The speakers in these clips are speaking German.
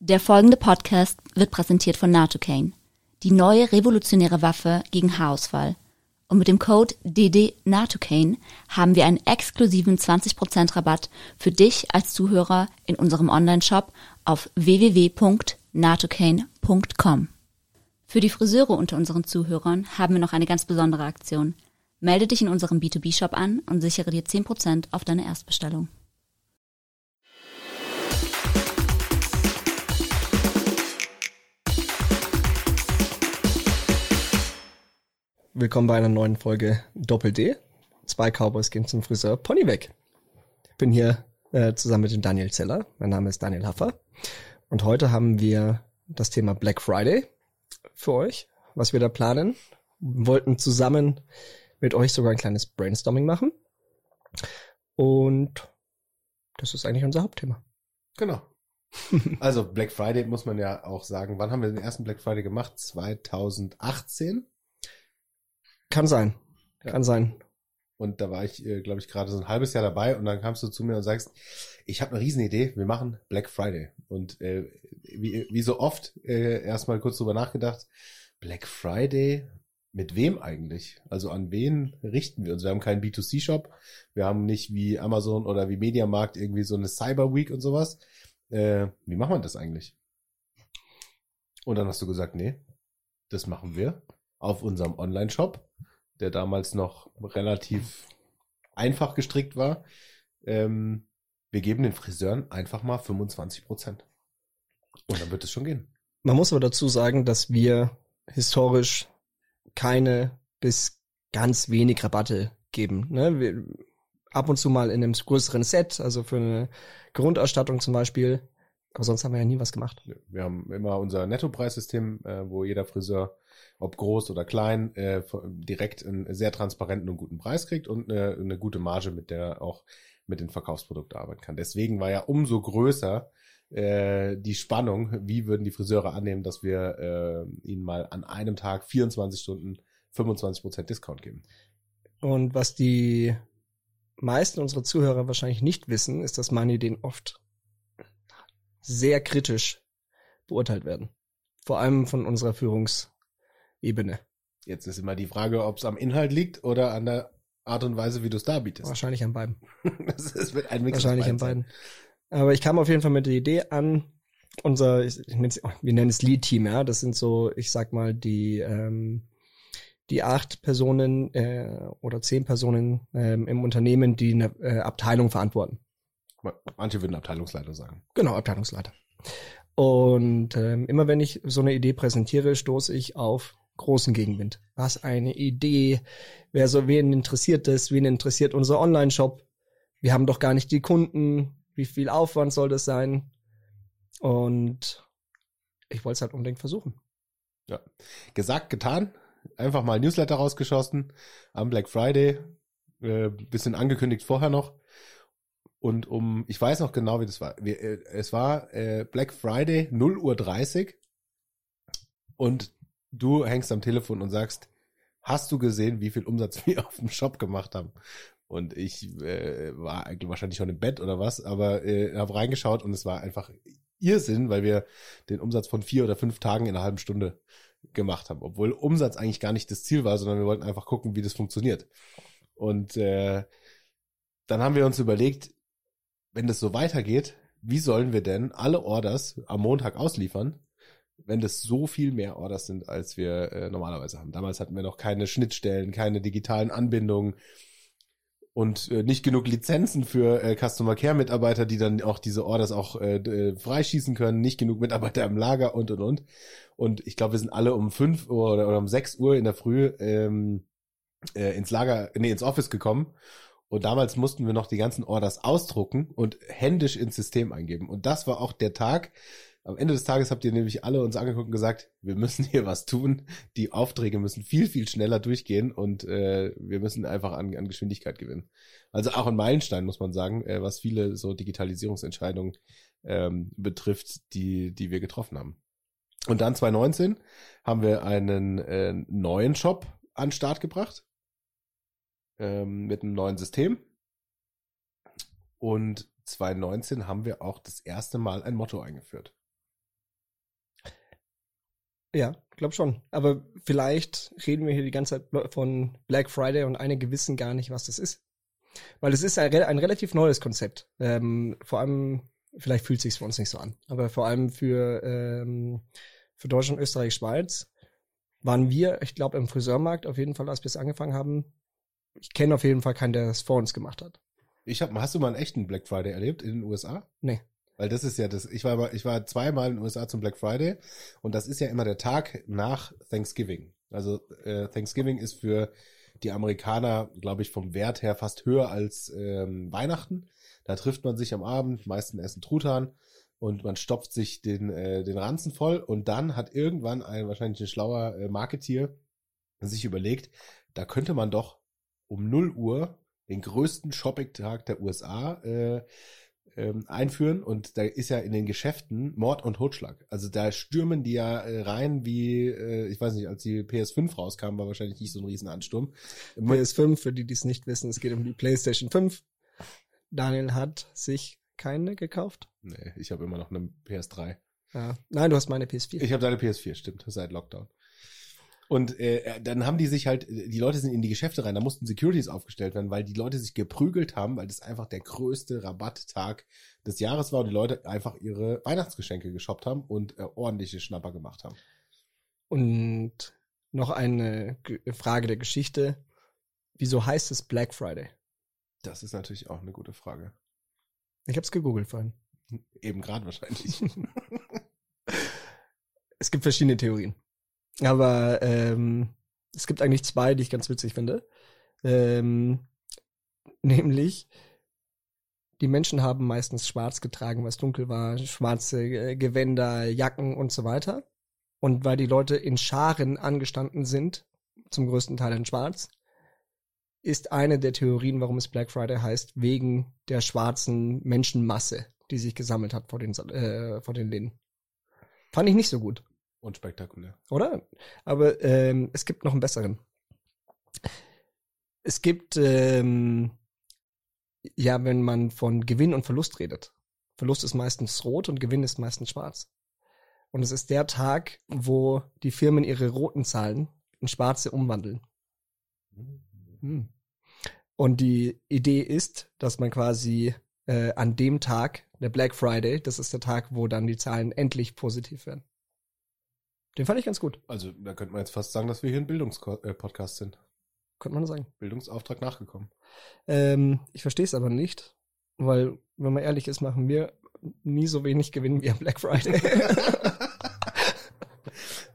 Der folgende Podcast wird präsentiert von Natocane, die neue revolutionäre Waffe gegen Haarausfall. Und mit dem Code DD haben wir einen exklusiven 20% Rabatt für dich als Zuhörer in unserem Online-Shop auf www.natocane.com. Für die Friseure unter unseren Zuhörern haben wir noch eine ganz besondere Aktion. Melde dich in unserem B2B-Shop an und sichere dir 10% auf deine Erstbestellung. Willkommen bei einer neuen Folge Doppel D. Zwei Cowboys gehen zum Friseur Pony weg. Ich bin hier äh, zusammen mit dem Daniel Zeller. Mein Name ist Daniel Haffer. Und heute haben wir das Thema Black Friday für euch, was wir da planen. Wir wollten zusammen mit euch sogar ein kleines Brainstorming machen. Und das ist eigentlich unser Hauptthema. Genau. Also Black Friday muss man ja auch sagen. Wann haben wir den ersten Black Friday gemacht? 2018? Kann sein. Ja. Kann sein. Und da war ich, äh, glaube ich, gerade so ein halbes Jahr dabei und dann kamst du zu mir und sagst, ich habe eine Riesenidee, wir machen Black Friday. Und äh, wie, wie so oft äh, erstmal kurz drüber nachgedacht, Black Friday, mit wem eigentlich? Also an wen richten wir uns? Wir haben keinen B2C-Shop, wir haben nicht wie Amazon oder wie Mediamarkt irgendwie so eine Cyber Week und sowas. Äh, wie macht man das eigentlich? Und dann hast du gesagt, nee, das machen wir auf unserem Online-Shop, der damals noch relativ einfach gestrickt war. Ähm, wir geben den Friseuren einfach mal 25 Prozent. Und dann wird es schon gehen. Man muss aber dazu sagen, dass wir historisch keine bis ganz wenig Rabatte geben. Ne? Wir, ab und zu mal in einem größeren Set, also für eine Grundausstattung zum Beispiel. Aber sonst haben wir ja nie was gemacht. Wir haben immer unser Nettopreissystem, äh, wo jeder Friseur, ob groß oder klein, äh, direkt einen sehr transparenten und guten Preis kriegt und eine, eine gute Marge, mit der er auch mit den Verkaufsprodukten arbeiten kann. Deswegen war ja umso größer äh, die Spannung, wie würden die Friseure annehmen, dass wir äh, ihnen mal an einem Tag 24 Stunden 25% Discount geben. Und was die meisten unserer Zuhörer wahrscheinlich nicht wissen, ist, dass meine Ideen oft sehr kritisch beurteilt werden. Vor allem von unserer Führungsebene. Jetzt ist immer die Frage, ob es am Inhalt liegt oder an der Art und Weise, wie du es darbietest. Wahrscheinlich an beiden. Es wird ein Mix Wahrscheinlich an beiden. Aber ich kam auf jeden Fall mit der Idee an, unser, ich, ich nenn's, wir nennen es Lead-Team, ja. Das sind so, ich sag mal, die, ähm, die acht Personen äh, oder zehn Personen ähm, im Unternehmen, die eine äh, Abteilung verantworten. Manche würden Abteilungsleiter sagen. Genau, Abteilungsleiter. Und ähm, immer wenn ich so eine Idee präsentiere, stoße ich auf großen Gegenwind. Was eine Idee. Wer so, wen interessiert das? Wen interessiert unser Online-Shop? Wir haben doch gar nicht die Kunden. Wie viel Aufwand soll das sein? Und ich wollte es halt unbedingt versuchen. Ja. Gesagt, getan. Einfach mal Newsletter rausgeschossen am Black Friday. Äh, bisschen angekündigt vorher noch. Und um, ich weiß noch genau, wie das war. Wir, äh, es war äh, Black Friday 0 Uhr 30 und du hängst am Telefon und sagst, hast du gesehen, wie viel Umsatz wir auf dem Shop gemacht haben? Und ich äh, war eigentlich wahrscheinlich schon im Bett oder was, aber äh, habe reingeschaut und es war einfach Irrsinn, weil wir den Umsatz von vier oder fünf Tagen in einer halben Stunde gemacht haben. Obwohl Umsatz eigentlich gar nicht das Ziel war, sondern wir wollten einfach gucken, wie das funktioniert. Und äh, dann haben wir uns überlegt, wenn das so weitergeht, wie sollen wir denn alle Orders am Montag ausliefern, wenn das so viel mehr Orders sind, als wir äh, normalerweise haben. Damals hatten wir noch keine Schnittstellen, keine digitalen Anbindungen und äh, nicht genug Lizenzen für äh, Customer Care Mitarbeiter, die dann auch diese Orders auch äh, äh, freischießen können, nicht genug Mitarbeiter im Lager und und und. Und ich glaube, wir sind alle um fünf Uhr oder, oder um sechs Uhr in der Früh ähm, äh, ins Lager, nee, ins Office gekommen. Und damals mussten wir noch die ganzen Orders ausdrucken und händisch ins System eingeben. Und das war auch der Tag. Am Ende des Tages habt ihr nämlich alle uns angeguckt und gesagt, wir müssen hier was tun. Die Aufträge müssen viel, viel schneller durchgehen und äh, wir müssen einfach an, an Geschwindigkeit gewinnen. Also auch ein Meilenstein, muss man sagen, äh, was viele so Digitalisierungsentscheidungen ähm, betrifft, die, die wir getroffen haben. Und dann 2019 haben wir einen äh, neuen Shop an Start gebracht ähm, mit einem neuen System. Und 2019 haben wir auch das erste Mal ein Motto eingeführt. Ja, glaub schon. Aber vielleicht reden wir hier die ganze Zeit von Black Friday und einige wissen gar nicht, was das ist. Weil es ist ein, ein relativ neues Konzept. Ähm, vor allem, vielleicht fühlt sich für uns nicht so an, aber vor allem für, ähm, für Deutschland, Österreich, Schweiz waren wir, ich glaube, im Friseurmarkt auf jeden Fall, als wir es angefangen haben. Ich kenne auf jeden Fall keinen, der es vor uns gemacht hat. Ich hab, hast du mal einen echten Black Friday erlebt in den USA? Nee. Weil das ist ja das, ich war, ich war zweimal in den USA zum Black Friday und das ist ja immer der Tag nach Thanksgiving. Also äh, Thanksgiving ist für die Amerikaner, glaube ich, vom Wert her fast höher als ähm, Weihnachten. Da trifft man sich am Abend, meisten essen Truthahn und man stopft sich den, äh, den Ranzen voll und dann hat irgendwann ein wahrscheinlich ein schlauer äh, Marketier sich überlegt, da könnte man doch um 0 Uhr den größten Shopping-Tag der USA äh, ähm, einführen und da ist ja in den Geschäften Mord und Totschlag. Also da stürmen die ja äh, rein wie, äh, ich weiß nicht, als die PS5 rauskam, war wahrscheinlich nicht so ein Riesenansturm. PS5, für die, die es nicht wissen, es geht um die PlayStation 5. Daniel hat sich keine gekauft. Nee, ich habe immer noch eine PS3. Ja. Nein, du hast meine PS4. Ich habe deine PS4, stimmt, seit Lockdown. Und äh, dann haben die sich halt, die Leute sind in die Geschäfte rein, da mussten Securities aufgestellt werden, weil die Leute sich geprügelt haben, weil das einfach der größte Rabatttag des Jahres war und die Leute einfach ihre Weihnachtsgeschenke geshoppt haben und äh, ordentliche Schnapper gemacht haben. Und noch eine G Frage der Geschichte. Wieso heißt es Black Friday? Das ist natürlich auch eine gute Frage. Ich habe es gegoogelt vorhin. Eben gerade wahrscheinlich. es gibt verschiedene Theorien. Aber ähm, es gibt eigentlich zwei, die ich ganz witzig finde. Ähm, nämlich, die Menschen haben meistens schwarz getragen, was dunkel war, schwarze äh, Gewänder, Jacken und so weiter. Und weil die Leute in Scharen angestanden sind, zum größten Teil in schwarz, ist eine der Theorien, warum es Black Friday heißt, wegen der schwarzen Menschenmasse, die sich gesammelt hat vor den, äh, vor den Läden. Fand ich nicht so gut. Unspektakulär. Oder? Aber ähm, es gibt noch einen besseren. Es gibt, ähm, ja, wenn man von Gewinn und Verlust redet. Verlust ist meistens rot und Gewinn ist meistens schwarz. Und es ist der Tag, wo die Firmen ihre roten Zahlen in schwarze umwandeln. Hm. Und die Idee ist, dass man quasi äh, an dem Tag, der Black Friday, das ist der Tag, wo dann die Zahlen endlich positiv werden. Den fand ich ganz gut. Also da könnte man jetzt fast sagen, dass wir hier ein Bildungspodcast sind. Könnte man sagen. Bildungsauftrag nachgekommen. Ähm, ich verstehe es aber nicht, weil, wenn man ehrlich ist, machen wir nie so wenig Gewinn wie am Black Friday.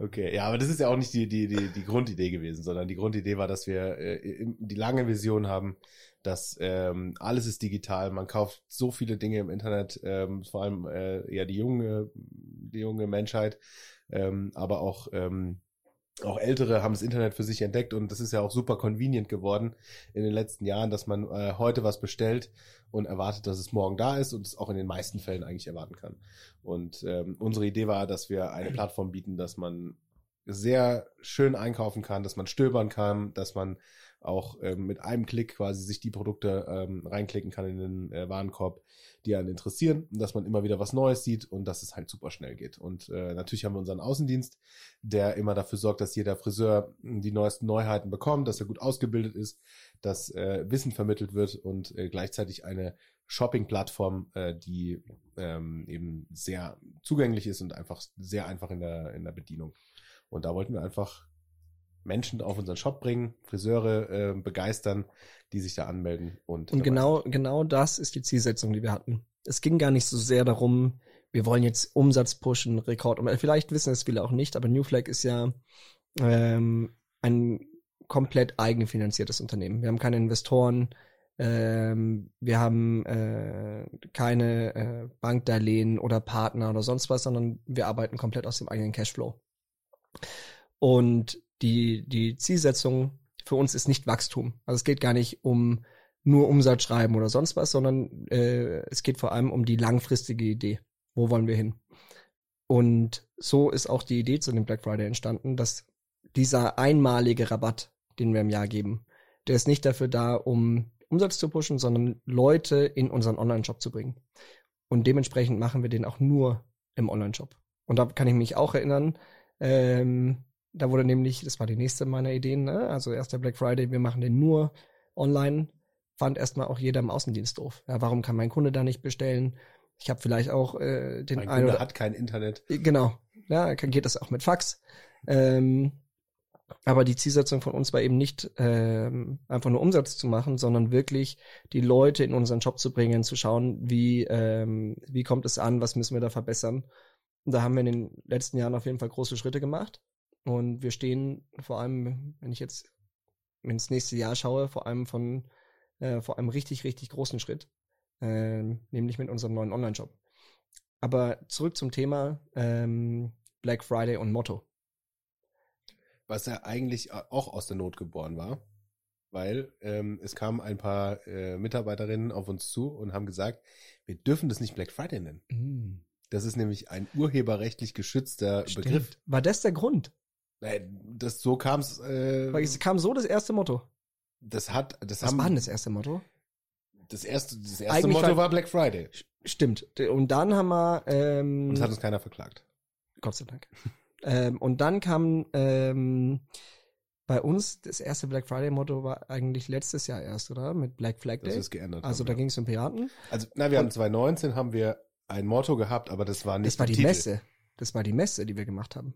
Okay, ja, aber das ist ja auch nicht die, die, die, die Grundidee gewesen, sondern die Grundidee war, dass wir äh, die lange Vision haben, dass ähm, alles ist digital, man kauft so viele Dinge im Internet, ähm, vor allem äh, ja die junge, die junge Menschheit, ähm, aber auch ähm, auch Ältere haben das Internet für sich entdeckt und das ist ja auch super convenient geworden in den letzten Jahren, dass man äh, heute was bestellt und erwartet, dass es morgen da ist und es auch in den meisten Fällen eigentlich erwarten kann. Und ähm, unsere Idee war, dass wir eine Plattform bieten, dass man sehr schön einkaufen kann, dass man stöbern kann, dass man auch ähm, mit einem Klick quasi sich die Produkte ähm, reinklicken kann in den äh, Warenkorb, die einen interessieren, dass man immer wieder was Neues sieht und dass es halt super schnell geht. Und äh, natürlich haben wir unseren Außendienst, der immer dafür sorgt, dass jeder Friseur die neuesten Neuheiten bekommt, dass er gut ausgebildet ist, dass äh, Wissen vermittelt wird und äh, gleichzeitig eine Shopping-Plattform, äh, die ähm, eben sehr zugänglich ist und einfach sehr einfach in der, in der Bedienung. Und da wollten wir einfach Menschen auf unseren Shop bringen, Friseure äh, begeistern, die sich da anmelden und und genau genau das ist die Zielsetzung, die wir hatten. Es ging gar nicht so sehr darum, wir wollen jetzt Umsatz pushen, Rekord. Vielleicht wissen es viele auch nicht, aber New Flag ist ja ähm, ein komplett eigenfinanziertes Unternehmen. Wir haben keine Investoren, ähm, wir haben äh, keine äh, Bankdarlehen oder Partner oder sonst was, sondern wir arbeiten komplett aus dem eigenen Cashflow. Und die, die Zielsetzung für uns ist nicht Wachstum. Also es geht gar nicht um nur Umsatz schreiben oder sonst was, sondern äh, es geht vor allem um die langfristige Idee. Wo wollen wir hin? Und so ist auch die Idee zu dem Black Friday entstanden, dass dieser einmalige Rabatt, den wir im Jahr geben, der ist nicht dafür da, um Umsatz zu pushen, sondern Leute in unseren Online-Shop zu bringen. Und dementsprechend machen wir den auch nur im Online-Shop. Und da kann ich mich auch erinnern, Ähm, da wurde nämlich, das war die nächste meiner Ideen, ne? also erst der Black Friday, wir machen den nur online, fand erstmal auch jeder im Außendienst doof. Ja, warum kann mein Kunde da nicht bestellen? Ich habe vielleicht auch äh, den Mein einen Kunde oder hat kein Internet. Genau. Ja, geht das auch mit Fax. Ähm, aber die Zielsetzung von uns war eben nicht ähm, einfach nur Umsatz zu machen, sondern wirklich die Leute in unseren Job zu bringen, zu schauen, wie ähm, wie kommt es an, was müssen wir da verbessern. Und da haben wir in den letzten Jahren auf jeden Fall große Schritte gemacht. Und wir stehen vor allem, wenn ich jetzt ins nächste Jahr schaue, vor allem von äh, vor einem richtig richtig großen Schritt, ähm, nämlich mit unserem neuen Online-Shop. Aber zurück zum Thema ähm, Black Friday und Motto. was ja eigentlich auch aus der Not geboren war, weil ähm, es kamen ein paar äh, Mitarbeiterinnen auf uns zu und haben gesagt, wir dürfen das nicht Black Friday nennen. Das ist nämlich ein urheberrechtlich geschützter Stimmt. Begriff. War das der Grund? Äh, Das so kam es. Äh, Weil es kam so das erste Motto. das hat, das Was haben war denn das erste Motto? das erste, das erste Eigentlich Motto war- war Black Friday Stimmt. Und dann haben wir ähm, und es hat uns keiner verklagt. Gott sei Dank. ähm, und dann kam ähm, bei uns das erste Black Friday Motto war eigentlich letztes Jahr erst, oder? Mit Black Flag Das Day. ist geändert. Also haben da ging es um Piraten. also na, wir haben 2019 haben wir ein Motto gehabt, aber das war nicht Das war die Titel. Messe. Das war die Messe, die wir gemacht haben.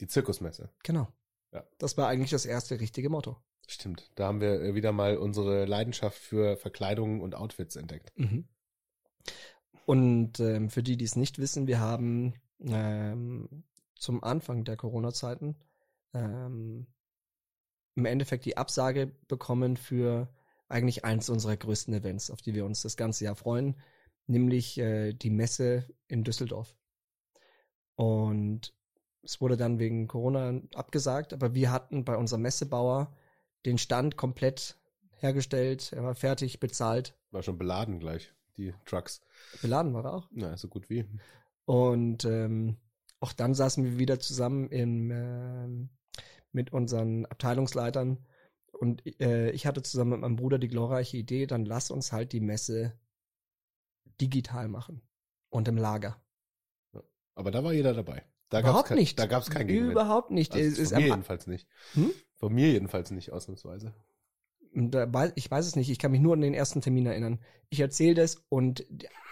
Die Zirkusmesse. Genau. Ja. Das war eigentlich das erste richtige Motto. Stimmt. Da haben wir äh, wieder mal unsere Leidenschaft für Verkleidungen und Outfits entdeckt. Mhm. Und ähm, für die, die es nicht wissen, wir haben ähm, zum Anfang der Corona-Zeiten ähm, im Endeffekt die Absage bekommen für eigentlich eins unserer größten Events, auf die wir uns das ganze Jahr freuen, nämlich äh, die Messe in Düsseldorf. Und es wurde dann wegen Corona abgesagt, aber wir hatten bei unserem Messebauer den Stand komplett hergestellt, er war fertig, bezahlt, War schon beladen gleich, die Trucks. beladen war er auch. Na, so gut wie. Und ähm, auch dann saßen wir wieder zusammen im, ähm, mit unseren Abteilungsleitern. Und äh, ich hatte zusammen mit meinem Bruder die glorreiche Idee, dann lass uns halt die Messe digital machen. Und im Lager. Aber da war jeder dabei. Da Überhaupt nicht. Da gab's kein Gegenwind. Überhaupt nicht. Also es ist von mir jedenfalls nicht. Hm? Von mir jedenfalls nicht, ausnahmsweise. weiß, ich weiß es nicht, ich kann mich nur an den ersten Termin erinnern. Ich erzähle das und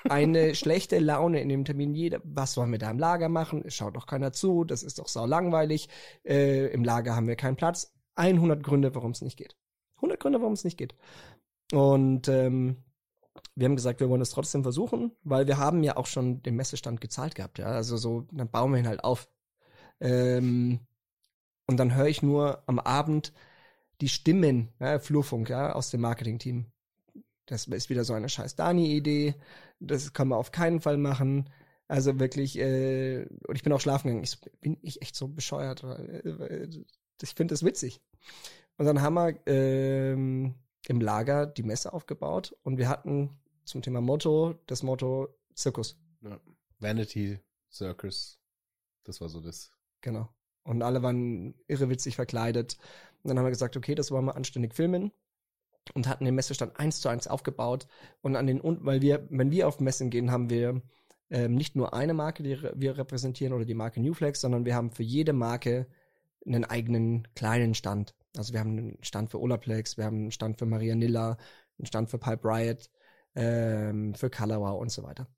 eine schlechte Laune in dem Termin, jeder, was sollen wir da im Lager machen? Es schaut doch keiner zu, das ist doch sau langweilig. Äh, Im Lager haben wir keinen Platz. 100 Gründe, warum es nicht geht. 100 Gründe, warum es nicht geht. Und ähm, wir haben gesagt, wir wollen es trotzdem versuchen, weil wir haben ja auch schon den Messestand gezahlt gehabt, ja. Also so, dann bauen wir ihn halt auf. Ähm, und dann höre ich nur am Abend die Stimmen, ja, Flurfunk, ja, aus dem Marketingteam. Das ist wieder so eine scheiß Dani-Idee. Das können wir auf keinen Fall machen. Also wirklich, äh, und ich bin auch schlafen gegangen. Ich bin ich echt so bescheuert. Äh, Ich finde das witzig. Und dann haben wir ähm, im Lager die Messe aufgebaut und wir hatten zum Thema Motto das Motto Zirkus. Ja. Vanity Circus. Das war so das. Genau. Und alle waren irrewitzig verkleidet. Und dann haben wir gesagt, okay, das wollen wir anständig filmen. Und hatten den Messestand eins zu eins aufgebaut. Und an den, und weil wir, wenn wir auf Messen gehen, haben wir ähm, nicht nur eine Marke, die wir repräsentieren oder die Marke Newflex, sondern wir haben für jede Marke einen eigenen kleinen Stand. Also wir haben einen Stand für Olaplex, wir haben einen Stand für Maria Nilla, einen Stand für Pipe Riot, ähm, für Colorwau und so weiter.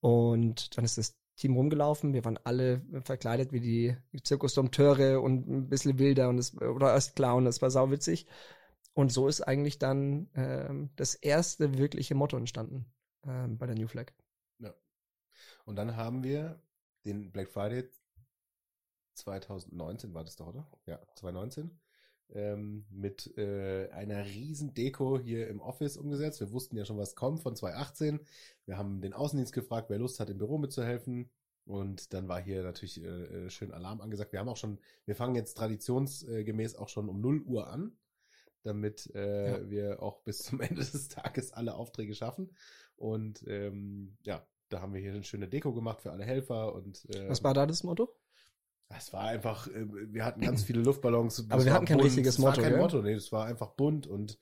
Und dann ist das Team rumgelaufen. Wir waren alle verkleidet wie die Zirkusdompteure und ein bisschen wilder und es, oder erst Clown. Das war sauwitzig. Und so ist eigentlich dann ähm, das erste wirkliche Motto entstanden ähm, bei der New Flag. Und dann haben wir den Black Friday 2019 war das doch, oder? Ja, 2019. Ähm, mit äh, einer riesen Deko hier im Office umgesetzt. Wir wussten ja schon, was kommt von 2018. Wir haben den Außendienst gefragt, wer Lust hat, im Büro mitzuhelfen. Und dann war hier natürlich äh, äh, schön Alarm angesagt. Wir haben auch schon, wir fangen jetzt traditionsgemäß auch schon um 0 Uhr an, damit äh, Ja. wir auch bis zum Ende des Tages alle Aufträge schaffen. Und ähm, ja, da haben wir hier eine schöne Deko gemacht für alle Helfer und äh, Was war da das Motto? Es war einfach, äh, wir hatten ganz viele Luftballons. Aber wir hatten kein richtiges es war Motto, kein? Motto, nee, das war einfach bunt und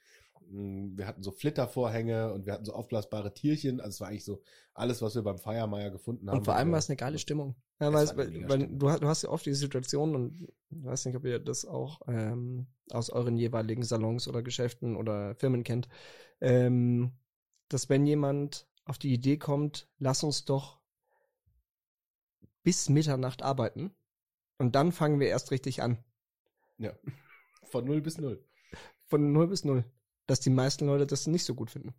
mh, wir hatten so Flittervorhänge und wir hatten so aufblasbare Tierchen. Also es war eigentlich so alles, was wir beim Feiermeier gefunden haben. Und vor allem war es eine geile Stimmung. Ja, Es weil, weil, weil du, hast- du hast ja oft die Situation und ich weiß nicht, ob ihr das auch ähm, aus euren jeweiligen Salons oder Geschäften oder Firmen kennt, ähm, dass wenn jemand auf die Idee kommt, lass uns doch bis Mitternacht arbeiten und dann fangen wir erst richtig an. Ja. Von null bis null. Von null bis null. Dass die meisten Leute das nicht so gut finden.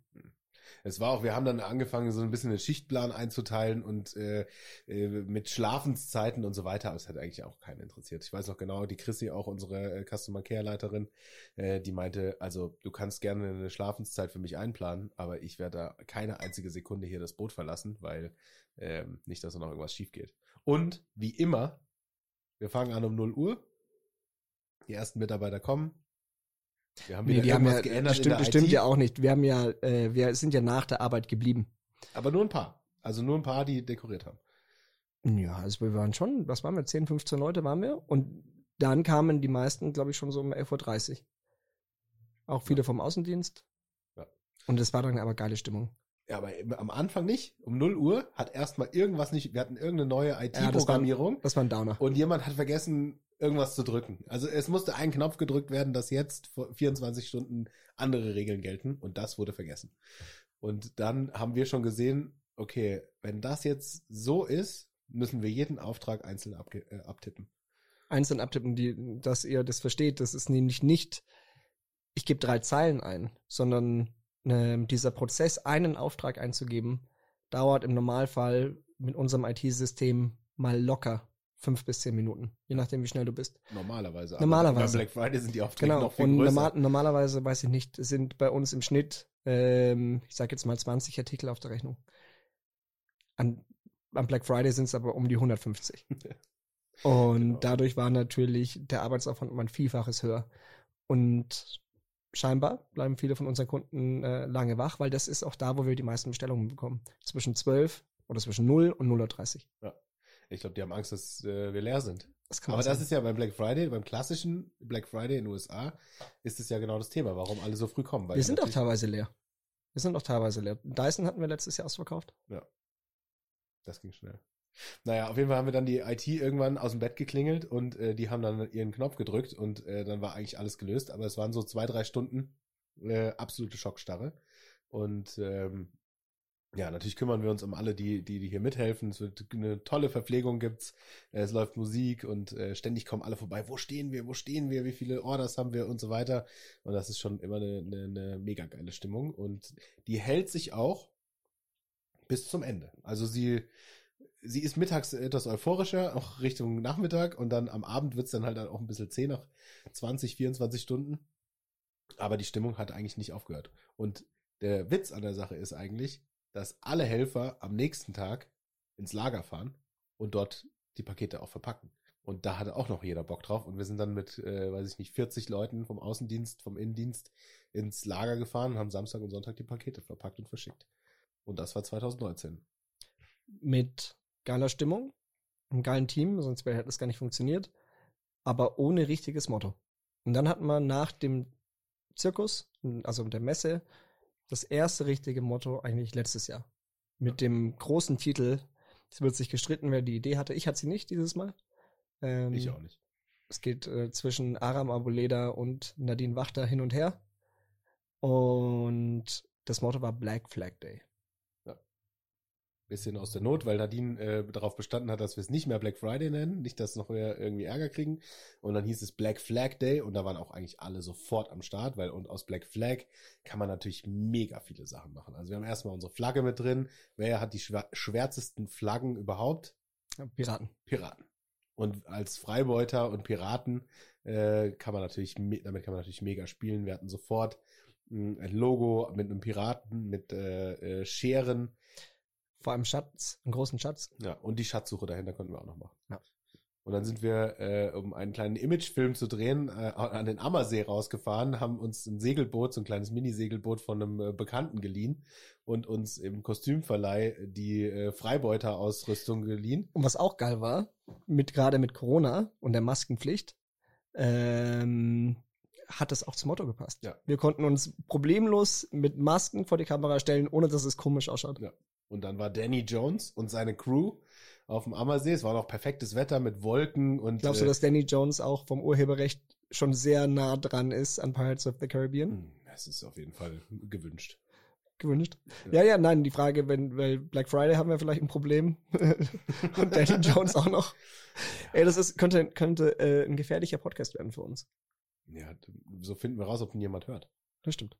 Es war auch, wir haben dann angefangen, so ein bisschen den Schichtplan einzuteilen und äh, äh, mit Schlafenszeiten und so weiter. Aber es hat eigentlich auch keinen interessiert. Ich weiß noch genau, die Chrissy, auch unsere äh, Customer Care Leiterin, äh, die meinte, also du kannst gerne eine Schlafenszeit für mich einplanen, aber ich werde da keine einzige Sekunde hier das Boot verlassen, weil ähm, nicht, dass da noch irgendwas schief geht. Und wie immer, wir fangen an um 0 Uhr. Die ersten Mitarbeiter kommen. Wir haben Nee, wieder die haben ja, geändert das stimmt, in stimmt IT. ja auch nicht. Wir haben ja, äh, wir sind ja nach der Arbeit geblieben. Aber nur ein paar. Also nur ein paar, die dekoriert haben. Ja, also wir waren schon, was waren wir, 10, 15 Leute waren wir und dann kamen die meisten, glaube ich, schon so um 11.30 Uhr. Auch viele vom Außendienst. Ja. Und es war dann aber geile Stimmung. Ja, aber am Anfang nicht. Um 0 Uhr hat erstmal irgendwas nicht, wir hatten irgendeine neue Ja, das IT-Programmierung Das war ein Downer. und jemand hat vergessen, irgendwas zu drücken. Also es musste ein Knopf gedrückt werden, dass jetzt vor 24 Stunden andere Regeln gelten und das wurde vergessen. Und dann haben wir schon gesehen, okay, wenn das jetzt so ist, müssen wir jeden Auftrag einzeln äh, abtippen. Einzeln abtippen, die, dass ihr das versteht. Das ist nämlich nicht, ich gebe drei Zeilen ein, sondern ähm, dieser Prozess, einen Auftrag einzugeben, dauert im Normalfall mit unserem IT-System mal locker fünf bis zehn Minuten, je nachdem, wie schnell du bist. Normalerweise. Normalerweise. Beim Black Friday sind die Aufträge Genau, noch viel und größer. normal, normalerweise, weiß ich nicht, sind bei uns im Schnitt, ähm, ich sag jetzt mal 20 Artikel auf der Rechnung. An, am Black Friday sind es aber um die 150. Und Genau. dadurch war natürlich der Arbeitsaufwand um ein Vielfaches höher. Und scheinbar bleiben viele von unseren Kunden äh, lange wach, weil das ist auch da, wo wir die meisten Bestellungen bekommen. Zwischen 12 oder zwischen 0 und 0.30 Uhr. Ich glaube, die haben Angst, dass äh, wir leer sind. Das Aber das ist ja beim Black Friday, beim klassischen Black Friday in den USA, ist es ja genau das Thema, warum alle so früh kommen. Wir sind auch teilweise leer. Wir sind auch teilweise leer. Dyson hatten wir letztes Jahr ausverkauft. Das ging schnell. Naja, auf jeden Fall haben wir dann die IT irgendwann aus dem Bett geklingelt und äh, die haben dann ihren Knopf gedrückt und äh, dann war eigentlich alles gelöst. Aber es waren so zwei, drei Stunden äh, absolute Schockstarre. Und ähm, ja, natürlich kümmern wir uns um alle, die, die, die hier mithelfen. Es wird eine tolle Verpflegung gibt's. Es läuft Musik und äh, ständig kommen alle vorbei. Wo stehen wir? Wo stehen wir? Wie viele Orders haben wir und so weiter? Und das ist schon immer eine, eine, eine mega geile Stimmung und die hält sich auch bis zum Ende. Also sie sie ist mittags etwas euphorischer, auch Richtung Nachmittag und dann am Abend wird's dann halt auch ein bisschen zäh nach 20, 24 Stunden. Aber die Stimmung hat eigentlich nicht aufgehört. Und der Witz an der Sache ist eigentlich, dass alle Helfer am nächsten Tag ins Lager fahren und dort die Pakete auch verpacken. Und da hatte auch noch jeder Bock drauf. Und wir sind dann mit, äh, weiß ich nicht, 40 Leuten vom Außendienst, vom Innendienst ins Lager gefahren und haben Samstag und Sonntag die Pakete verpackt und verschickt. Und das war 2019. mit geiler Stimmung, einem geilen Team, sonst wäre hätte das gar nicht funktioniert, aber ohne richtiges Motto. Und dann hatten wir nach dem Zirkus, also der Messe, das erste richtige Motto eigentlich letztes Jahr. Mit dem großen Titel, es wird sich gestritten, wer die Idee hatte. Ich hatte sie nicht dieses Mal. Ähm, Ich auch nicht. Es geht äh, zwischen Aram Abuleda und Nadine Wachter hin und her. Und das Motto war Black Flag Day. Bisschen aus der Not, weil Nadine äh, darauf bestanden hat, dass wir es nicht mehr Black Friday nennen, nicht, dass noch mehr irgendwie Ärger kriegen. Und dann hieß es Black Flag Day und da waren auch eigentlich alle sofort am Start, weil und aus Black Flag kann man natürlich mega viele Sachen machen. Also wir haben erstmal unsere Flagge mit drin. Wer hat die schwär schwärzesten Flaggen überhaupt? Piraten. Piraten. Und als Freibeuter und Piraten äh, kann man natürlich, damit kann man natürlich mega spielen. Wir hatten sofort mh, ein Logo mit einem Piraten, mit äh, äh, Scheren. Vor allem Schatz, einen großen Schatz. Ja, und die Schatzsuche dahinter konnten wir auch noch machen. Ja. Und dann sind wir, äh, um einen kleinen Imagefilm zu drehen, äh, an den Ammersee rausgefahren, haben uns ein Segelboot, so ein kleines Mini-Segelboot von einem äh, Bekannten geliehen und uns im Kostümverleih die äh, Freibeuter-Ausrüstung geliehen. Und was auch geil war, mit gerade mit Corona und der Maskenpflicht, ähm, hat das auch zum Motto gepasst. Ja. Wir konnten uns problemlos mit Masken vor die Kamera stellen, ohne dass es komisch ausschaut. Ja. Und dann war Danny Jones und seine Crew auf dem Ammersee. Es war noch perfektes Wetter mit Wolken und. Glaubst du, dass Danny Jones auch vom Urheberrecht schon sehr nah dran ist an Pirates of the Caribbean? Hm, Das ist auf jeden Fall gewünscht. Gewünscht. Ja, ja, nein, die Frage, wenn, weil Black Friday haben wir vielleicht ein Problem. Und Danny Jones auch noch. Ey, das ist, könnte, könnte äh, ein gefährlicher Podcast werden für uns. Ja, so finden wir raus, ob ihn jemand hört. Das stimmt.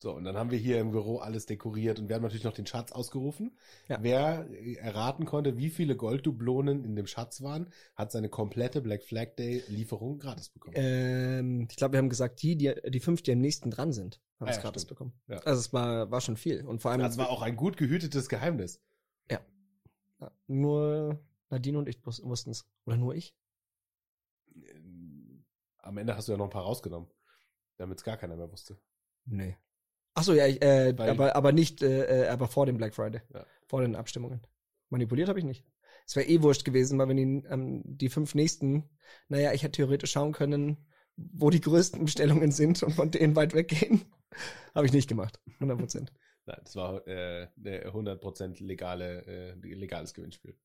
So, und dann haben wir hier im Büro alles dekoriert und wir haben natürlich noch den Schatz ausgerufen. Ja. Wer erraten konnte, wie viele Golddublonen in dem Schatz waren, hat seine komplette Black Flag Day Lieferung gratis bekommen. Ähm, ich glaube, wir haben gesagt, die, die, die fünf, die am nächsten dran sind, haben Ah es ja, gratis stimmt. bekommen. Ja. Also es war, war schon viel. Und vor allem das war auch ein gut gehütetes Geheimnis. ja, nur Nadine und ich wussten es. Oder nur ich? Ähm, Am Ende hast du ja noch ein paar rausgenommen, damit es gar keiner mehr wusste. Nee. Ach so, ja, ich, äh, aber, aber nicht, äh, äh, aber vor dem Black Friday. Ja. Vor den Abstimmungen. Manipuliert habe ich nicht. Es wäre eh wurscht gewesen, weil wenn die, ähm, die fünf nächsten, naja, ich hätte theoretisch schauen können, wo die größten Bestellungen sind und von denen weit weggehen. habe ich nicht gemacht. 100 Prozent. Nein, das war äh, eine 100% legale, äh, legales Gewinnspiel.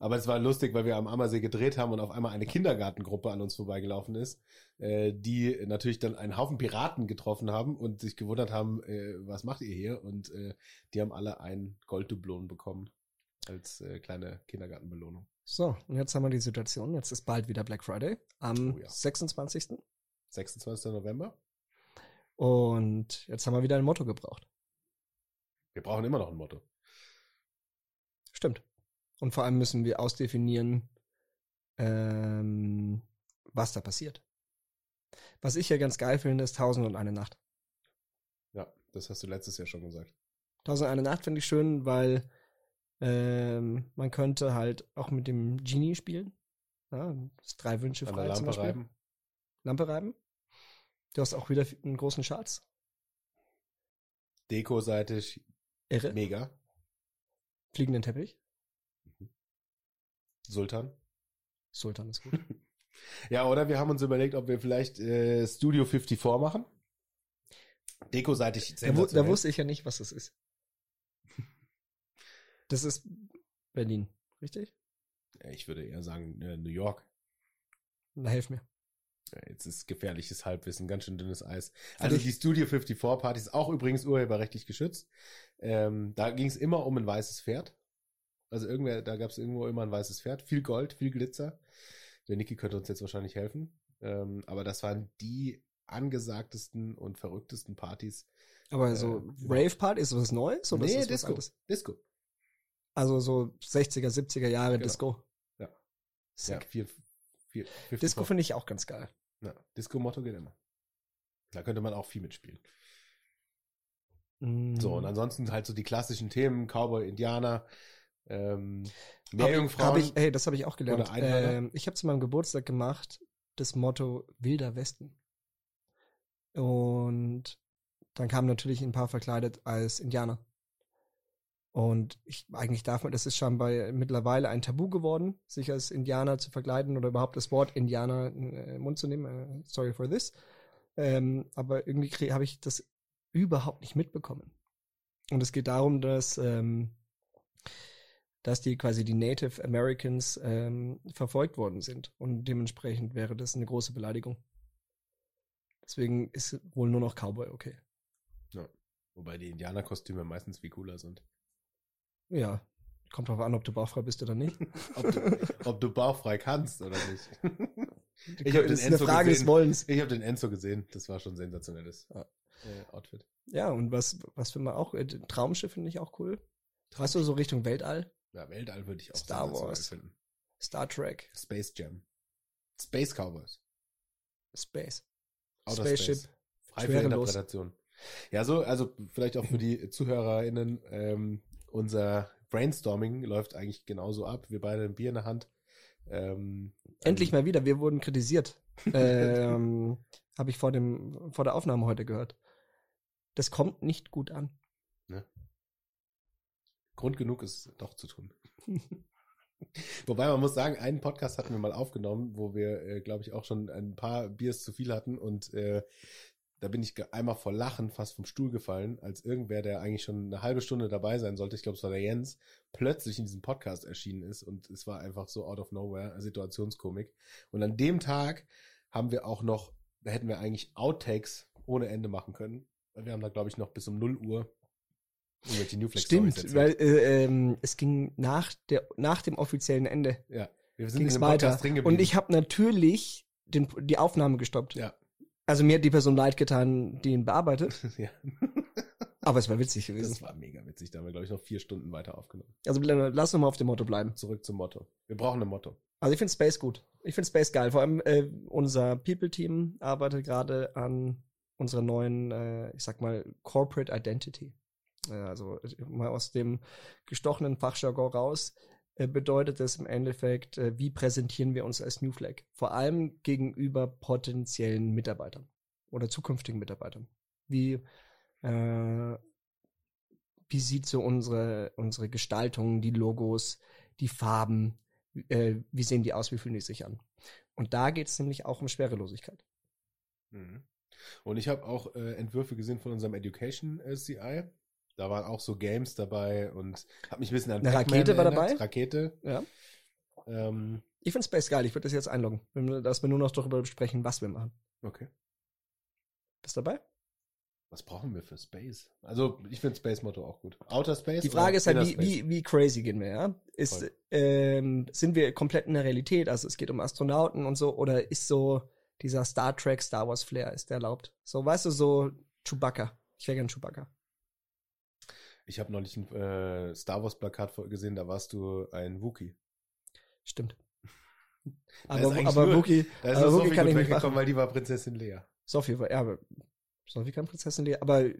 Aber es war lustig, weil wir am Ammersee gedreht haben und auf einmal eine Kindergartengruppe an uns vorbeigelaufen ist, äh, die natürlich dann einen Haufen Piraten getroffen haben und sich gewundert haben, äh, was macht ihr hier? Und äh, die haben alle ein Golddublon bekommen als äh, kleine Kindergartenbelohnung. So, und jetzt haben wir die Situation. Jetzt ist bald wieder Black Friday am Oh ja. 26. 26. November. Und jetzt haben wir wieder ein Motto gebraucht. Wir brauchen immer noch ein Motto. Stimmt. Und vor allem müssen wir ausdefinieren, ähm, was da passiert. Was ich ja ganz geil finde, ist Tausend und eine Nacht. Ja, das hast du letztes Jahr schon gesagt. Tausend und eine Nacht finde ich schön, weil ähm, man könnte halt auch mit dem Genie spielen. Ja, das drei Wünsche frei zum Lampe Beispiel. reiben. Lampe reiben. Du hast auch wieder einen großen Schatz. Deko-seitig Irre. mega. Fliegenden Teppich. Sultan. Sultan ist gut. Ja, oder wir haben uns überlegt, ob wir vielleicht äh, Studio 54 machen. Dekoseitig Da, da wusste ich ja nicht, was das ist. Das ist Berlin, richtig? Ja, Ich würde eher sagen äh, New York. Na, helf mir. Ja, Jetzt ist gefährliches Halbwissen, ganz schön dünnes Eis. Also dich- die Studio 54 Party ist auch übrigens urheberrechtlich geschützt. Ähm, da ging es immer um ein weißes Pferd. Also irgendwer, da gab es irgendwo immer ein weißes Pferd, viel Gold, viel Glitzer. Der Niki könnte uns jetzt wahrscheinlich helfen. Ähm, aber das waren die angesagtesten und verrücktesten Partys. Aber so Äh, Rave Party ist was Neues oder nee, ist das Disco. Disco. Also so 60er, 70er Jahre Genau. Disco. Ja. Ja, Sick. vier, vier, 54 Disco finde ich auch ganz geil. Ja, Disco-Motto geht immer. Da könnte man auch viel mitspielen. Mm. So, und ansonsten halt so die klassischen Themen, Cowboy, Indianer, ähm, Hab- Meerjungfrauen. Hab ich, hey, das habe ich auch gelernt. Einwanderer. Ähm, ich habe zu meinem Geburtstag gemacht das Motto Wilder Westen. Und dann kamen natürlich ein paar verkleidet als Indianer. Und ich, eigentlich darf man, das ist schon bei mittlerweile ein Tabu geworden, sich als Indianer zu verkleiden oder überhaupt das Wort Indianer in äh, den Mund zu nehmen. Äh, sorry for this. Ähm, aber irgendwie habe ich das überhaupt nicht mitbekommen. Und es geht darum, dass ähm, dass die quasi die Native Americans ähm, verfolgt worden sind. Und dementsprechend wäre das eine große Beleidigung. Deswegen ist wohl nur noch Cowboy okay. Ja. Wobei die Indianerkostüme meistens viel cooler sind. Ja, kommt drauf an, ob du bauchfrei bist oder nicht. Ob du, ob du bauchfrei kannst oder nicht. Ich das hab den ist eine Enzo Frage des gesehen. Wollens. Ich habe den Enzo gesehen. Das war schon ein sensationelles Ja. äh, Outfit. Ja, und was, was finden wir auch? Äh, Traumschiff finde ich auch cool. Weißt du, so Richtung Weltall? Ja, Weltall würde ich auch Star Wars. finden. Star Trek, Space Jam. Space Cowboys. Space. Outer Spaceship. Space. Frei für Schwerelos. Interpretation. Ja, so, also vielleicht auch für die ZuhörerInnen, ähm, unser Brainstorming läuft eigentlich genauso ab. Wir beide ein Bier in der Hand. Ähm, Endlich mal wieder, wir wurden kritisiert. ähm, Habe ich vor dem vor der Aufnahme heute gehört. Das kommt nicht gut an. Grund genug ist doch zu tun. Wobei man muss sagen, einen Podcast hatten wir mal aufgenommen, wo wir, äh, glaube ich, auch schon ein paar Biers zu viel hatten und äh, da bin ich einmal vor Lachen fast vom Stuhl gefallen, als irgendwer, der eigentlich schon eine halbe Stunde dabei sein sollte, ich glaube, es war der Jens, plötzlich in diesem Podcast erschienen ist und es war einfach so out of nowhere, Situationskomik. Und an dem Tag haben wir auch noch, da hätten wir eigentlich Outtakes ohne Ende machen können. Wir haben da, glaube ich, noch bis um 0 Uhr irgendwelche Newflex Stimmt, weil äh, ähm, es ging nach der nach dem offiziellen Ende ja, wir sind in dem weiter Podcast drin geblieben. und ich habe natürlich den, die Aufnahme gestoppt. ja, Also mir hat die Person leid getan, die ihn bearbeitet, ja, aber es war witzig das gewesen. war mega witzig. Da haben wir, glaube ich, noch vier Stunden weiter aufgenommen. Also lass uns mal auf dem Motto bleiben. Zurück zum Motto. Wir brauchen ein Motto. Also ich finde Space gut. Ich finde Space geil. Vor allem äh, unser People-Team arbeitet gerade an unserer neuen, äh, ich sag mal, Corporate Identity. Äh, also mal aus dem gestochenen Fachjargon raus äh, bedeutet es im Endeffekt, äh, wie präsentieren wir uns als New Flag? Vor allem gegenüber potenziellen Mitarbeitern oder zukünftigen Mitarbeitern. Wie äh, wie sieht so unsere unsere Gestaltung, die Logos, die Farben, äh, wie sehen die aus, wie fühlen die sich an? Und da geht es nämlich auch um Schwerelosigkeit. Mhm. Und ich habe auch äh, Entwürfe gesehen von unserem Education CI. Da waren auch so Games dabei und habe mich ein bisschen an Eine Rakete war erinnert. dabei? Rakete. Ja. Ähm, Ich finde Space geil, ich würde das jetzt einloggen, wenn wir, dass wir nur noch darüber besprechen, was wir machen. okay. Bist du dabei? Was brauchen wir für Space? Also ich finde Space Motto auch gut. Outer Space. Die Frage ist halt, wie, wie, wie crazy gehen wir, ja? Ist, ähm, sind wir komplett in der Realität? Also es geht um Astronauten und so, oder ist so dieser Star Trek, Star Wars Flair, ist der erlaubt? So, weißt du, so Chewbacca. Ich wäre gern Chewbacca. Ich habe neulich ein äh, Star Wars Plakat gesehen, da warst du ein Wookie. Stimmt. Aber, aber nur- Wookie, Da ist aber Wookie kann ich nicht machen. weil die war Prinzessin Lea. Sophie, war- ja, aber Sophie kann Prinzessin Lea. Aber äh,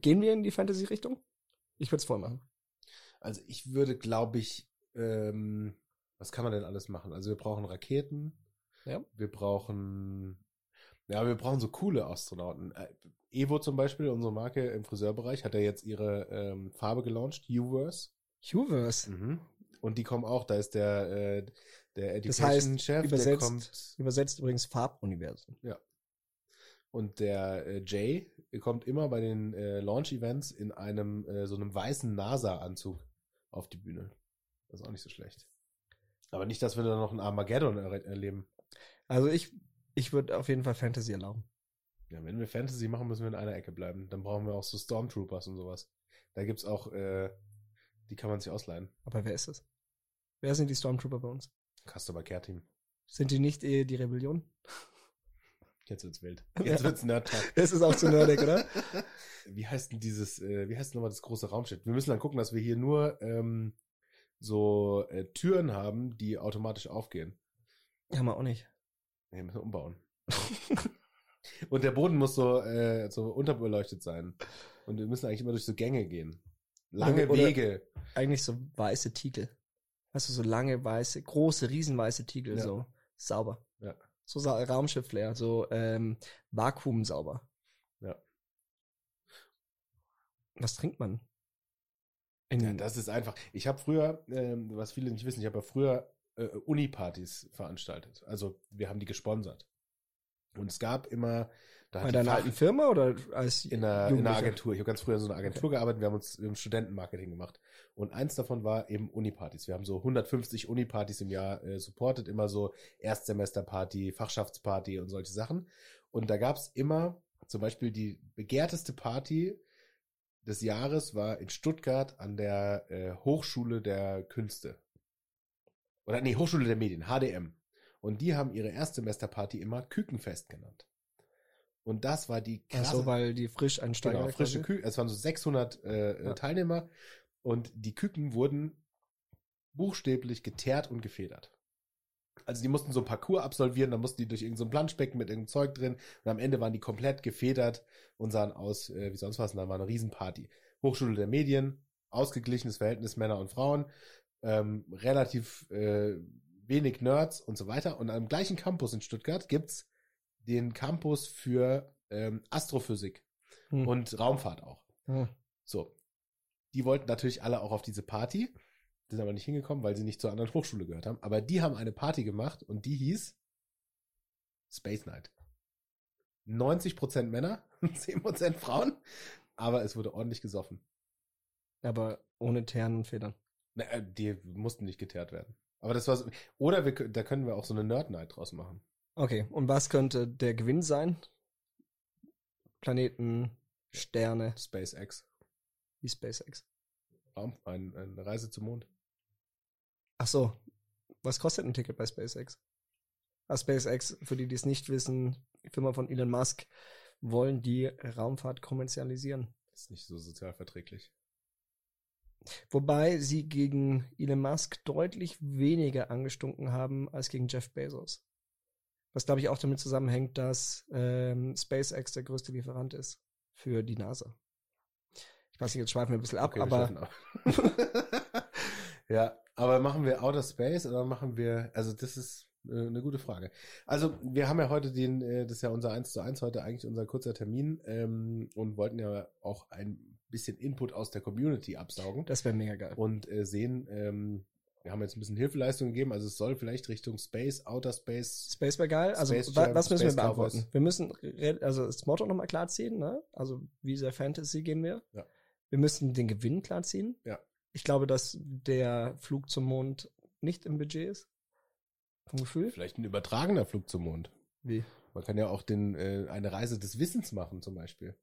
gehen wir in die Fantasy-Richtung? Ich würde es voll machen. Also ich würde, glaube ich, ähm, was kann man denn alles machen? Also wir brauchen Raketen. Ja. Wir brauchen, ja, wir brauchen so coole Astronauten. Äh, Evo zum Beispiel, unsere Marke im Friseurbereich, hat ja jetzt ihre ähm, Farbe gelauncht, Uverse. Hubers. Mhm. Und die kommen auch, da ist der, äh, der Das heißt, Education-Chef, der übersetzt, kommt, übersetzt übrigens Farbuniversum. und der äh, Jay kommt immer bei den äh, Launch-Events in einem, äh, so einem weißen NASA-Anzug auf die Bühne. Das ist auch nicht so schlecht. Aber nicht, dass wir da noch ein Armageddon er erleben. Also ich, ich würde auf jeden Fall Fantasy erlauben. Ja, wenn wir Fantasy machen, müssen wir in einer Ecke bleiben. Dann brauchen wir auch so Stormtroopers und sowas. Da gibt's auch, äh, die kann man sich ausleihen. Aber wer ist das? Wer sind die Stormtrooper bei uns? Customer Care Team. Sind die nicht eh die Rebellion? Jetzt wird's wild. Jetzt wird's Nerd Talk. Das ist auch zu nerdig, oder? Wie heißt denn dieses, äh, wie heißt nochmal das große Raumschiff? Wir müssen dann gucken, dass wir hier nur ähm, so äh, Türen haben, die automatisch aufgehen. Ja, mal auch nicht. Nee, müssen wir umbauen. Und der Boden muss so, äh, so unterbeleuchtet sein. Und wir müssen eigentlich immer durch so Gänge gehen. Lange Oder- Wege. Eigentlich so weiße Tiegel. Weißt du, so lange weiße, große, riesenweiße Tiegel, Ja. so sauber. Ja. So sa Raumschiff-Flair, so ähm, vakuumsauber. Ja. Was trinkt man? Ja, das ist einfach. Ich habe früher, ähm, was viele nicht wissen, ich habe ja früher äh, Uni-Partys veranstaltet. Also wir haben die gesponsert. Und es gab immer, da bei deiner alten Firma oder als in einer, in einer? Agentur. Ich habe ganz früher in so einer Agentur gearbeitet. Wir haben uns im Studentenmarketing gemacht. Und eins davon war eben Uni-Partys. Wir haben so 150 Uni-Partys im Jahr äh, supportet. Immer so Erstsemesterparty, Fachschaftsparty und solche Sachen. Und da gab's immer zum Beispiel die begehrteste Party des Jahres war in Stuttgart an der äh, Hochschule der Künste. Oder nee, Hochschule der Medien, HDM. Und die haben ihre Erstsemesterparty immer Kükenfest genannt. Und das war die Ach so, weil die frisch einsteigen. Genau, frische Küken. Es waren so 600 äh, Ja. Teilnehmer und die Küken wurden buchstäblich geteert und gefedert. Also die mussten so ein Parcours absolvieren, dann mussten die durch irgendein so Planschbecken mit irgendeinem Zeug drin und am Ende waren die komplett gefedert und sahen aus äh, wie sonst was und dann war eine Riesenparty. Hochschule der Medien, ausgeglichenes Verhältnis Männer und Frauen, ähm, relativ äh, wenig Nerds und so weiter. Und am gleichen Campus in Stuttgart gibt's den Campus für ähm, Astrophysik Hm. und Raumfahrt auch. Hm. So. Die wollten natürlich alle auch auf diese Party, sind aber nicht hingekommen, weil sie nicht zur anderen Hochschule gehört haben. Aber die haben eine Party gemacht und die hieß Space Night. 90% Männer, 10% Frauen, aber es wurde ordentlich gesoffen. Aber ohne Ternen und Federn. Na, äh, die mussten nicht geteert werden. Aber das war so, oder wir, da können wir auch so eine Nerd Night draus machen. Okay, und was könnte der Gewinn sein? Planeten, Sterne, SpaceX. wie SpaceX. Raum, ein, eine Reise zum Mond. Ach so, was kostet ein Ticket bei SpaceX? Ah, SpaceX, für die, die es nicht wissen, die Firma von Elon Musk, wollen die Raumfahrt kommerzialisieren. Ist nicht so sozial verträglich. Wobei sie gegen Elon Musk deutlich weniger angestunken haben als gegen Jeff Bezos. Was glaube ich auch damit zusammenhängt, dass ähm, SpaceX der größte Lieferant ist für die NASA. Ich weiß nicht, jetzt schweifen wir ein bisschen ab, Okay, aber ja, aber machen wir Outer Space oder machen wir, also das ist äh, eine gute Frage. Also wir haben ja heute den, äh, das ist ja unser 1 zu 1 heute eigentlich unser kurzer Termin ähm, und wollten ja auch ein bisschen Input aus der Community absaugen das wäre mega geil. und äh, sehen, ähm, wir haben jetzt ein bisschen Hilfeleistung gegeben, also es soll vielleicht Richtung Space, Outer Space, Space wäre geil. Also Space Jam, was müssen Space wir beantworten? Cowboys. Wir müssen also das Motto nochmal klar ziehen, ne? Also wie sehr Fantasy gehen wir? Ja. Wir müssen den Gewinn klar ziehen. Ja. Ich glaube, dass der Flug zum Mond nicht im Budget ist. Vom Gefühl. vielleicht ein übertragener Flug zum Mond. Wie? Man kann ja auch den, äh, eine Reise des Wissens machen zum Beispiel.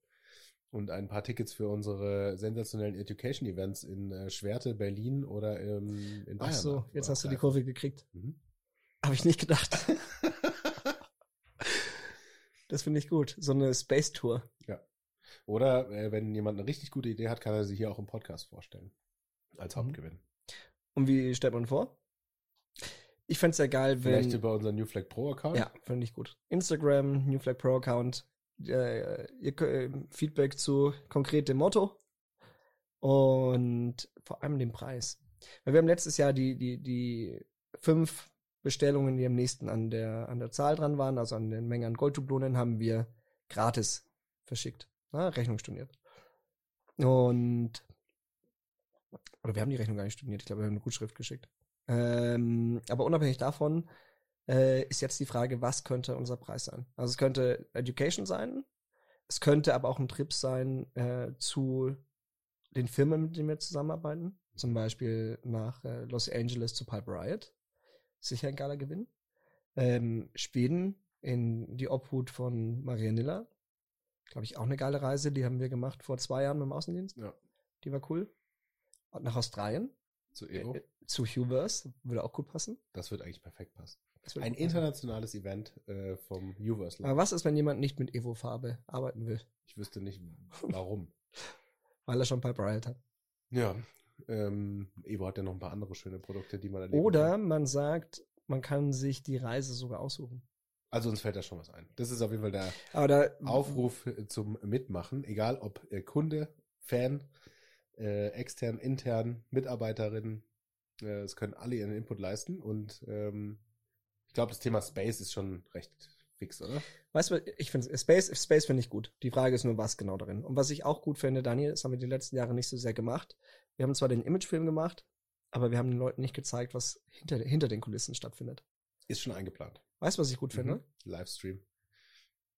Und ein paar Tickets für unsere sensationellen Education Events in äh, Schwerte, Berlin oder ähm, in Bayern. Ach so, jetzt hast du die. Kurve gekriegt. Mhm. Habe ich nicht gedacht. das finde ich gut. So eine Space Tour. Oder äh, wenn jemand eine richtig gute Idee hat, kann er sie hier auch im Podcast vorstellen. Als Mhm. Hauptgewinn. Und wie stellt man vor? Ich fänd's ja geil, wenn. Vielleicht über unseren New Flag Pro Account. Ja, finde ich gut. Instagram, New Flag Pro Account, äh, ihr, äh, Feedback zu konkret dem Motto und vor allem dem Preis. Weil wir haben letztes Jahr die, die, die fünf Bestellungen, die am nächsten an der, an der Zahl dran waren, also an den Mengen an Golddublonen, haben wir gratis verschickt. Na, Rechnung storniert. Und, oder wir haben die Rechnung gar nicht storniert, ich glaube, wir haben eine Gutschrift geschickt. Ähm, aber unabhängig davon, äh, ist jetzt die Frage, was könnte unser Preis sein? Also es könnte Education sein, es könnte aber auch ein Trip sein äh, zu den Firmen, mit denen wir zusammenarbeiten. Zum Beispiel nach äh, Los Angeles zu Pipe Riot. Sicher ein geiler Gewinn. Ähm, Schweden in die Obhut von Maria Niller. Glaube ich auch eine geile Reise. Die haben wir gemacht vor zwei Jahren mit dem Außendienst. Ja. Die war cool. Und nach Australien. Zu Evo. Äh, zu Hubers. Würde auch gut passen. Das wird eigentlich perfekt passen. Ein internationales Event äh, vom Uverse. Aber was ist, wenn jemand nicht mit Evo-Farbe arbeiten will? Ich wüsste nicht, warum. Weil er schon Pipe Riot hat. Ja, ähm, Evo hat ja noch ein paar andere schöne Produkte, die man erleben Oder kann. man sagt, man kann sich die Reise sogar aussuchen. Also uns fällt da schon was ein. Das ist auf jeden Fall der Aber da, Aufruf äh, zum Mitmachen, egal ob äh, Kunde, Fan, äh, extern, intern, Mitarbeiterin, äh, es können alle ihren Input leisten und ähm, glaube, das Thema Space ist schon recht fix, oder? weißt du, ich finde Space, Space finde ich gut. Die Frage ist nur, was genau darin. Und was ich auch gut finde, Daniel, das haben wir die letzten Jahre nicht so sehr gemacht. Wir haben zwar den Imagefilm gemacht, aber wir haben den Leuten nicht gezeigt, was hinter, hinter den Kulissen stattfindet. Ist schon eingeplant. Weißt du, was ich gut finde? Mhm. Livestream.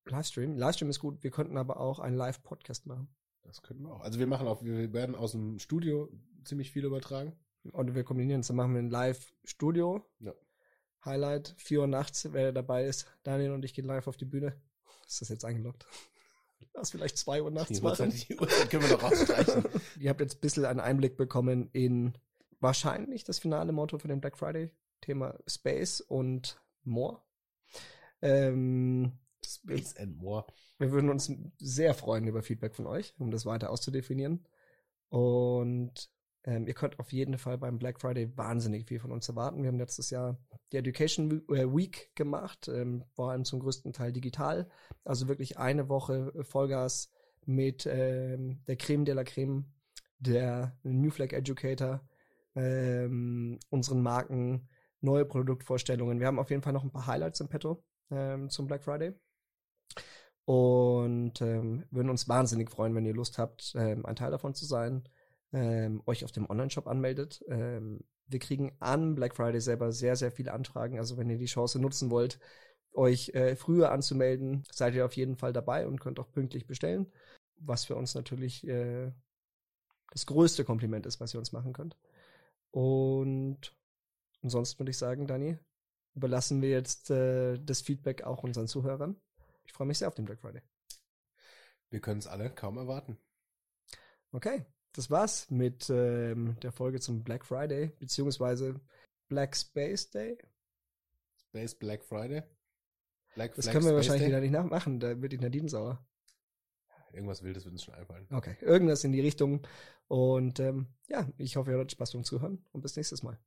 Livestream. Livestream ist gut. Wir könnten aber auch einen Live-Podcast machen. Das könnten wir auch. Also wir machen auch, wir werden aus dem Studio ziemlich viel übertragen. Oder wir kombinieren es. Dann machen wir ein Live-Studio. Ja. Highlight, 4 Uhr nachts, wer dabei ist. Daniel und ich gehen live auf die Bühne. Ist das jetzt eingeloggt? Lass vielleicht 2 Uhr nachts Die machen. Uhrzeit, die Uhrzeit können wir noch rausstreichen. Ihr habt jetzt ein bisschen einen Einblick bekommen in wahrscheinlich das finale Motto für den Black Friday. Thema Space und More. Ähm, Space and more. wir würden uns sehr freuen über Feedback von euch, um das weiter auszudefinieren. Und ähm, ihr könnt auf jeden Fall beim Black Friday wahnsinnig viel von uns erwarten. Wir haben letztes Jahr die Education äh, Week gemacht, ähm, vor allem zum größten Teil digital. Also wirklich eine Woche Vollgas mit ähm, der Creme de la Creme, der New Flag Educator, ähm, unseren Marken, neue Produktvorstellungen. Wir haben auf jeden Fall noch ein paar Highlights im Petto ähm, zum Black Friday. Und ähm, würden uns wahnsinnig freuen, wenn ihr Lust habt, ähm, ein Teil davon zu sein, ähm, euch auf dem Online-Shop anmeldet. Ähm, wir kriegen an Black Friday selber sehr, sehr viele Anfragen. Also wenn ihr die Chance nutzen wollt, euch äh, früher anzumelden, seid ihr auf jeden Fall dabei und könnt auch pünktlich bestellen, was für uns natürlich äh, das größte Kompliment ist, was ihr uns machen könnt. Und ansonsten würde ich sagen, Dani, überlassen wir jetzt äh, das Feedback auch unseren Zuhörern. Ich freue mich sehr auf den Black Friday. Wir können es alle kaum erwarten. Okay, das war's mit ähm, der Folge zum Black Friday, beziehungsweise Black Space Day. Space Black Friday. Black das Flag können wir Space wahrscheinlich Day. wieder nicht nachmachen, da wird die Nadine sauer. Irgendwas Wildes wird uns schon einfallen. Okay, irgendwas in die Richtung. Und ähm, ja, ich hoffe, ihr hattet Spaß beim Zuhören und bis nächstes Mal.